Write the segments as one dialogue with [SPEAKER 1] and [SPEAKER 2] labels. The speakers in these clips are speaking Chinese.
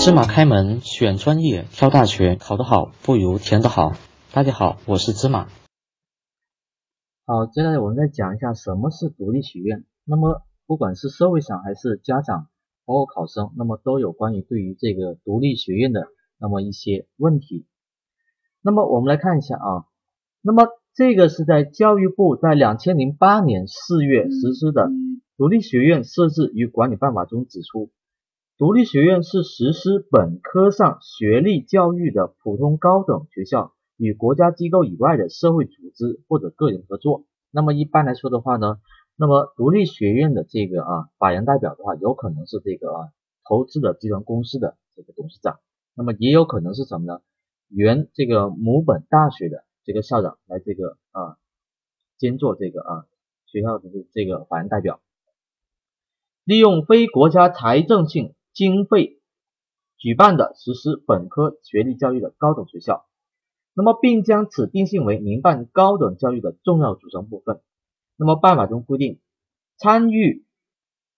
[SPEAKER 1] 芝麻开门，选专业，挑大学，考得好不如填得好。大家好，我是芝麻。
[SPEAKER 2] 好，接下来我们再讲一下什么是独立学院。那么，不管是社会上还是家长，包括考生，那么都有关于对于这个独立学院的那么一些问题。那么我们来看一下啊，那么这个是在教育部在两千零八年四月实施的独立学院设置与管理办法中指出。独立学院是实施本科上学历教育的普通高等学校，与国家机构以外的社会组织或者个人合作。那么一般来说的话呢，那么独立学院的这个啊法人代表的话，有可能是这个啊投资的集团公司的这个董事长，那么也有可能是什么呢？原这个母本大学的这个校长来这个啊兼做这个啊学校的这这个法人代表，利用非国家财政性。经费举办的实施本科学历教育的高等学校，那么并将此定性为民办高等教育的重要组成部分。那么办法中规定，参与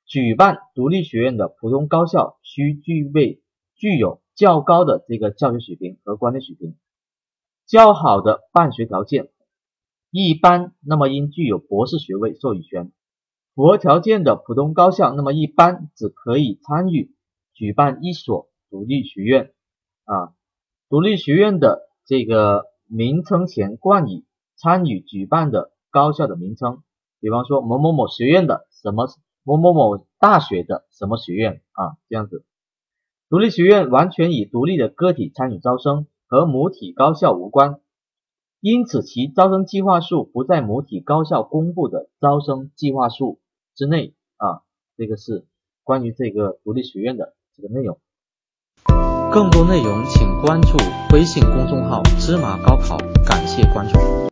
[SPEAKER 2] 举办独立学院的普通高校需具备具有较高的这个教学水平和管理水平，较好的办学条件，一般那么应具有博士学位授予权。符合条件的普通高校，那么一般只可以参与。举办一所独立学院啊，独立学院的这个名称前冠以参与举办的高校的名称，比方说某某某学院的什么某某某大学的什么学院啊，这样子。独立学院完全以独立的个体参与招生，和母体高校无关，因此其招生计划数不在母体高校公布的招生计划数之内啊。这个是关于这个独立学院的。的内容，
[SPEAKER 1] 更多内容请关注微信公众号“芝麻高考”，感谢关注。